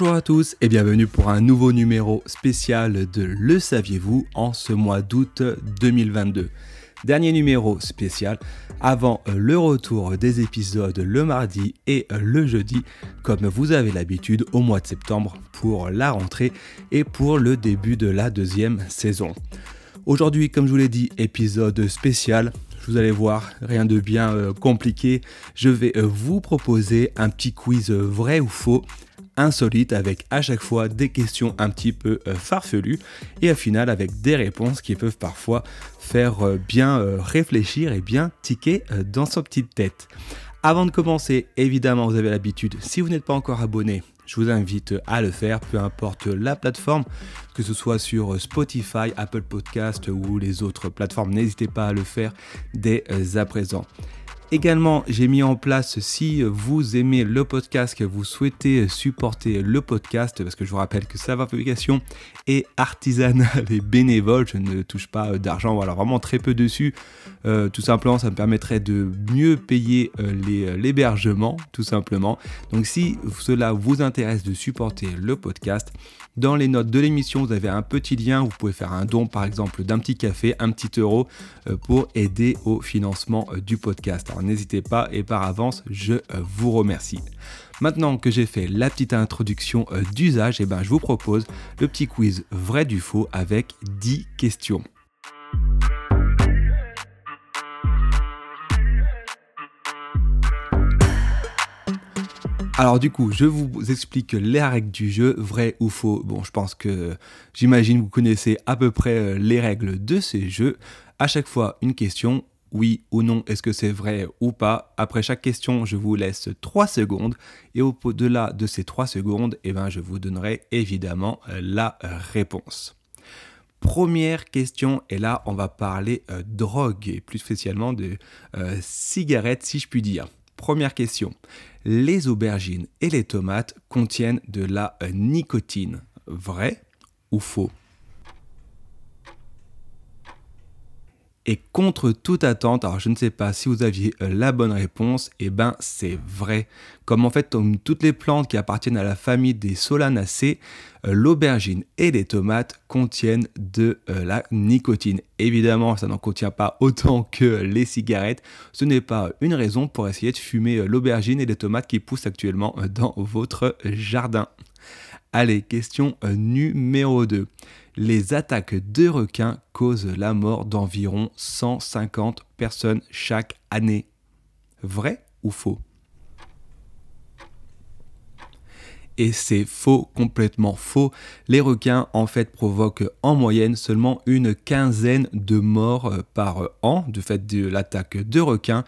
Bonjour à tous et bienvenue pour un nouveau numéro spécial de Le saviez-vous en ce mois d'août 2022. Dernier numéro spécial avant le retour des épisodes le mardi et le jeudi, comme vous avez l'habitude au mois de septembre pour la rentrée et pour le début de la deuxième saison. Aujourd'hui, comme je vous l'ai dit, épisode spécial. Vous allez voir, rien de bien euh, compliqué. Je vais euh, vous proposer un petit quiz vrai ou faux insolite avec à chaque fois des questions un petit peu euh, farfelues et à final avec des réponses qui peuvent parfois faire euh, bien euh, réfléchir et bien tiquer dans sa petite tête. Avant de commencer, évidemment, vous avez l'habitude, si vous n'êtes pas encore abonné, je vous invite à le faire, peu importe la plateforme, que ce soit sur Spotify, Apple Podcast ou les autres plateformes, n'hésitez pas à le faire dès à présent. Également, j'ai mis en place, si vous aimez le podcast, que vous souhaitez supporter le podcast, parce que je vous rappelle que sa publication est artisanale et bénévole, je ne touche pas d'argent, voilà, vraiment très peu dessus. Euh, tout simplement, ça me permettrait de mieux payer euh, euh, l'hébergement, tout simplement. Donc si cela vous intéresse de supporter le podcast, dans les notes de l'émission, vous avez un petit lien, vous pouvez faire un don par exemple d'un petit café, un petit euro pour aider au financement du podcast n'hésitez pas et par avance, je euh, vous remercie. Maintenant que j'ai fait la petite introduction euh, d'usage, eh ben, je vous propose le petit quiz vrai du faux avec 10 questions. Alors du coup, je vous explique les règles du jeu, vrai ou faux. Bon, je pense que j'imagine vous connaissez à peu près euh, les règles de ces jeux. À chaque fois, une question, oui ou non, est-ce que c'est vrai ou pas? Après chaque question, je vous laisse 3 secondes et au-delà de ces 3 secondes, eh ben, je vous donnerai évidemment euh, la réponse. Première question, et là on va parler euh, drogue et plus spécialement de cigarettes si je puis dire. Première question, les aubergines et les tomates contiennent de la nicotine. Vrai ou faux? Et contre toute attente, alors je ne sais pas si vous aviez euh, la bonne réponse, et eh ben c'est vrai. Comme en fait toutes les plantes qui appartiennent à la famille des solanacées, euh, l'aubergine et les tomates contiennent de euh, la nicotine. Évidemment, ça n'en contient pas autant que les cigarettes. Ce n'est pas une raison pour essayer de fumer l'aubergine et les tomates qui poussent actuellement dans votre jardin. Allez, question numéro 2 les attaques de requins causent la mort d'environ 150 personnes chaque année. Vrai ou faux? Et c'est faux, complètement faux. Les requins en fait provoquent en moyenne seulement une quinzaine de morts euh, par an du fait de l'attaque de requins.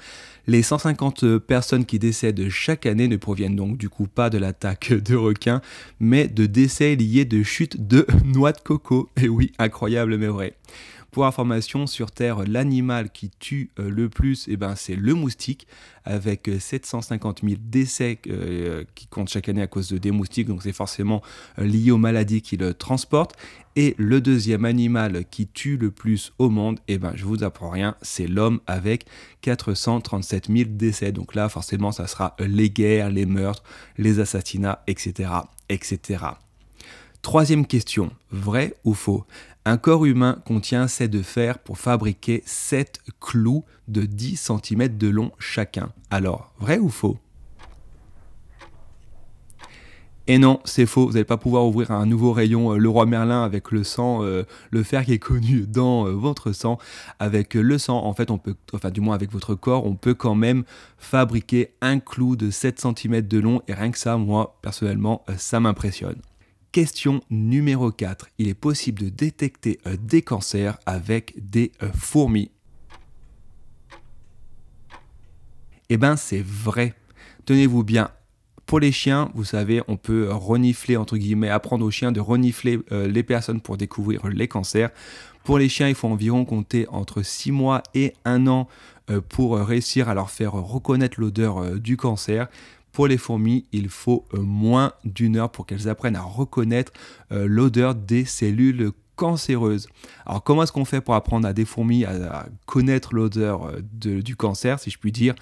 Les 150 personnes qui décèdent chaque année ne proviennent donc du coup pas de l'attaque de requins, mais de décès liés de chute de noix de coco. Et oui, incroyable mais vrai. Pour information, sur Terre, l'animal qui tue euh, le plus, eh ben, c'est le moustique, avec 750 euh, 000 décès euh, qui comptent chaque année à cause de des moustiques, donc c'est forcément lié aux maladies qui le transportent. Et le deuxième animal qui tue le plus au monde, eh ben, je vous apprends rien, c'est l'homme avec 437 000 décès. Donc là, forcément, ça sera les guerres, les meurtres, les assassinats, etc. etc. Troisième question, vrai ou faux? Un corps humain contient assez de fer pour fabriquer 7 clous de 10 cm de long chacun. Alors, vrai ou faux? Et non, c'est faux, vous n'allez pas pouvoir ouvrir un nouveau rayon euh, roi Merlin avec le sang, euh, le fer qui est connu dans euh, votre sang. Avec le sang, en fait, on peut, enfin du moins avec votre corps, on peut quand même fabriquer un clou de 7 cm de long. Et rien que ça, moi, personnellement, ça m'impressionne. Question numéro 4. Il est possible de détecter euh, des cancers avec des euh, fourmis. Eh bien, c'est vrai. Tenez-vous bien. pour les chiens, vous savez, on peut renifler, entre guillemets, apprendre aux chiens de renifler les personnes pour découvrir les cancers. Pour les chiens, il faut environ compter entre 6 mois et 1 an pour réussir à leur faire reconnaître l'odeur du cancer. Pour les fourmis, il faut moins d'une heure pour qu'elles apprennent à reconnaître l'odeur des cellules cancéreuse. Alors comment est-ce qu'on fait pour apprendre à des fourmis à, connaître l'odeur euh, du cancer, si je puis dire?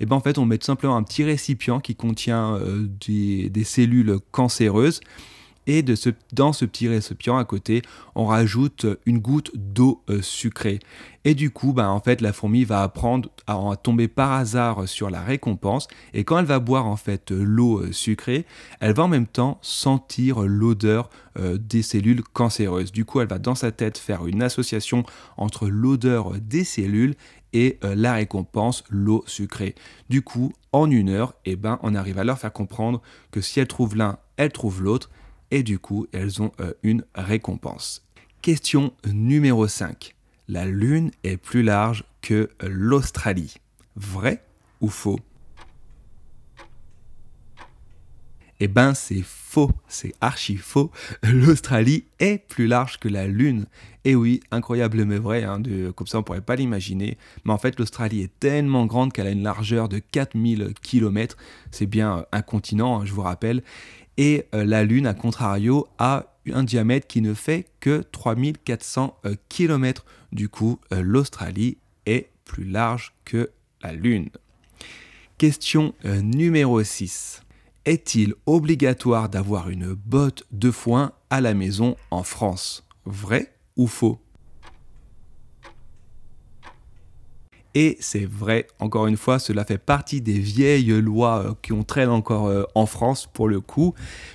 Eh bien en fait on met tout simplement un petit récipient qui contient euh, des, cellules cancéreuses et de ce, dans ce petit récipient à côté, on rajoute une goutte d'eau euh, sucrée. Et du coup, bah, en fait, la fourmi va apprendre à, tomber par hasard sur la récompense. Et quand elle va boire en fait l'eau euh, sucrée, elle va en même temps sentir l'odeur euh, des cellules cancéreuses. Du coup, elle va dans sa tête faire une association entre l'odeur des cellules et la récompense, l'eau sucrée. Du coup, en une heure, eh ben, on arrive à leur faire comprendre que si elle trouve l'un, elle trouve l'autre et du coup elles ont euh, une récompense. Question numéro 5. La Lune est plus large que l'Australie. Vrai ou faux? Eh ben c'est faux, c'est archi faux. L'Australie est plus large que la Lune. Et oui, incroyable mais vrai, hein, comme ça on pourrait pas l'imaginer. Mais en fait l'Australie est tellement grande qu'elle a une largeur de 4000 km. C'est bien un continent, hein, je vous rappelle. Et euh, la Lune, à contrario, a un diamètre qui ne fait que 3400 euh, km. Du coup, euh, l'Australie est plus large que la Lune. Question numéro 6. Est-il obligatoire d'avoir une botte de foin à la maison en France? Vrai ou faux? Et c'est vrai, encore une fois, cela fait partie des vieilles lois euh, qui ont traîné encore euh, en France pour le coup,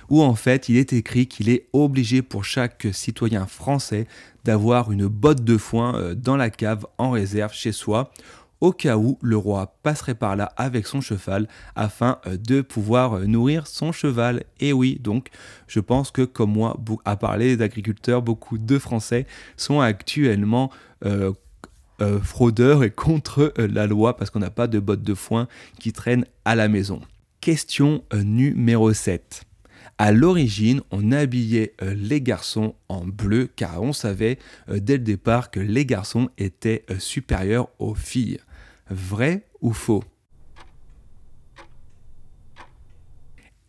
où en fait il est écrit qu'il est obligé pour chaque citoyen français d'avoir une botte de foin euh, dans la cave en réserve chez soi au cas où le roi passerait par là avec son cheval afin de pouvoir nourrir son cheval. Et oui, donc je pense que comme moi, à parler d'agriculteurs, beaucoup de Français sont actuellement fraudeur et contre euh, la loi parce qu'on n'a pas de bottes de foin qui traînent à la maison. Question euh, numéro 7. À l'origine, on habillait les garçons en bleu car on savait dès le départ que les garçons étaient supérieurs aux filles. Vrai ou faux?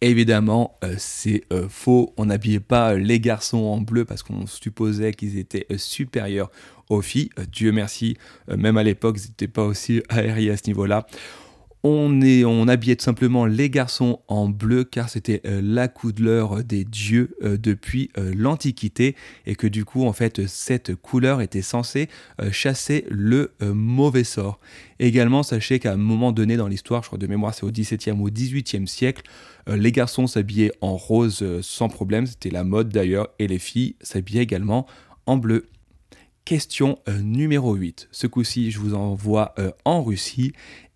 Évidemment, c'est faux. On n'habillait pas les garçons en bleu parce qu'on supposait qu'ils étaient supérieurs aux filles. Euh, Dieu merci, euh, même à l'époque, ils n'étaient pas aussi aériés à ce niveau-là. On, est, on habillait tout simplement les garçons en bleu car c'était euh, la couleur des dieux depuis l'Antiquité et que du coup en fait cette couleur était censée chasser le mauvais sort. Également sachez qu'à un moment donné dans l'histoire, je crois de mémoire c'est au XVIIe ou XVIIIe siècle, les garçons s'habillaient en rose sans problème, c'était la mode d'ailleurs, et les filles s'habillaient également en bleu. Question euh, numéro 8. Ce coup-ci, je vous envoie euh, en Russie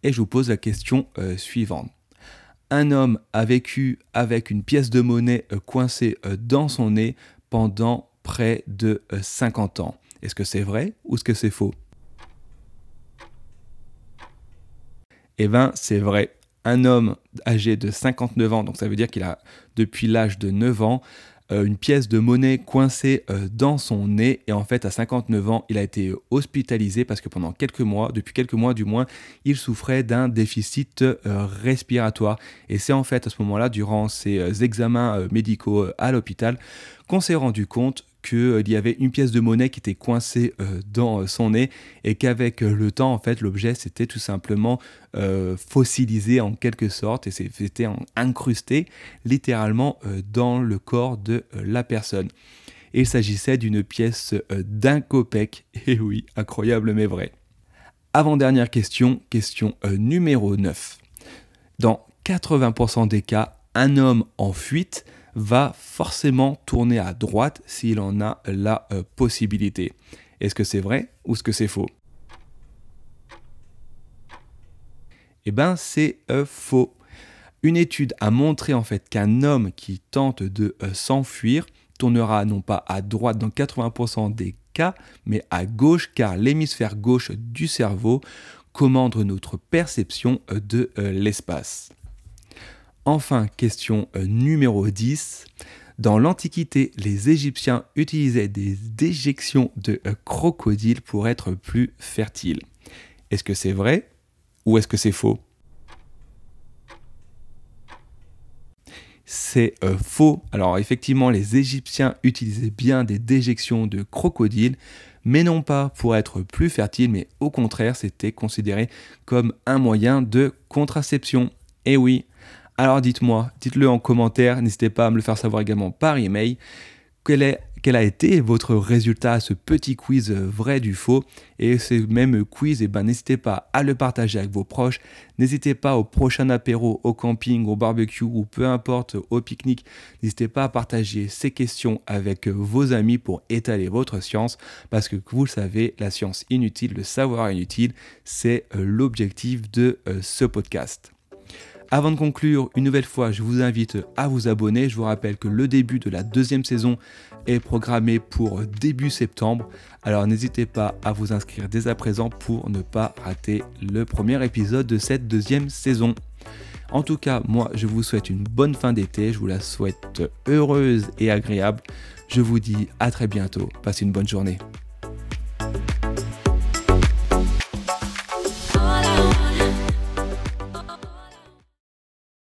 et je vous pose la question euh, suivante. Un homme a vécu avec une pièce de monnaie coincée dans son nez pendant près de 50 ans. Est-ce que c'est vrai ou est-ce que c'est faux? Eh bien, c'est vrai. Un homme âgé de 59 ans, donc ça veut dire qu'il a depuis l'âge de 9 ans, euh, une pièce de monnaie coincée euh, dans son nez. Et en fait, à 59 ans, il a été hospitalisé parce que pendant quelques mois, depuis quelques mois du moins, il souffrait d'un déficit euh, respiratoire. Et c'est en fait à ce moment-là, durant ses examens médicaux à l'hôpital, qu'on s'est rendu compte qu'il euh, y avait une pièce de monnaie qui était coincée euh, dans euh, son nez et qu'avec le temps, en fait, l'objet s'était tout simplement fossilisé en quelque sorte et s'était incrusté littéralement dans le corps de la personne. Il s'agissait d'une pièce d'un copec. Et oui, incroyable mais vrai. Avant-dernière question, question numéro 9. Dans 80% des cas, un homme en fuite va forcément tourner à droite s'il en a la euh, possibilité. Est-ce que c'est vrai ou est-ce que c'est faux? Eh bien, c'est euh, faux. Une étude a montré en fait qu'un homme qui tente de euh, s'enfuir tournera non pas à droite dans 80% des cas, mais à gauche car l'hémisphère gauche du cerveau commande notre perception de l'espace. Enfin, question euh, numéro 10. Dans l'Antiquité, les Égyptiens utilisaient des déjections de euh, crocodiles pour être plus fertiles. Est-ce que c'est vrai ou est-ce que c'est faux? C'est euh, faux. Alors effectivement, les Égyptiens utilisaient bien des déjections de crocodiles, mais non pas pour être plus fertiles, mais au contraire, c'était considéré comme un moyen de contraception. Eh oui, alors dites-moi, dites-le en commentaire, n'hésitez pas à me le faire savoir également par email. Quel, quel a été votre résultat à ce petit quiz vrai du faux? Et ce même quiz, eh ben, n'hésitez pas à le partager avec vos proches. N'hésitez pas au prochain apéro, au camping, au barbecue ou peu importe, au pique-nique. N'hésitez pas à partager ces questions avec vos amis pour étaler votre science. Parce que vous le savez, la science inutile, le savoir inutile, c'est l'objectif de euh, ce podcast. Avant de conclure, une nouvelle fois, je vous invite à vous abonner. Je vous rappelle que le début de la deuxième saison est programmé pour début septembre. Alors n'hésitez pas à vous inscrire dès à présent pour ne pas rater le premier épisode de cette deuxième saison. En tout cas, moi, je vous souhaite une bonne fin d'été. Je vous la souhaite heureuse et agréable. Je vous dis à très bientôt. Passez une bonne journée.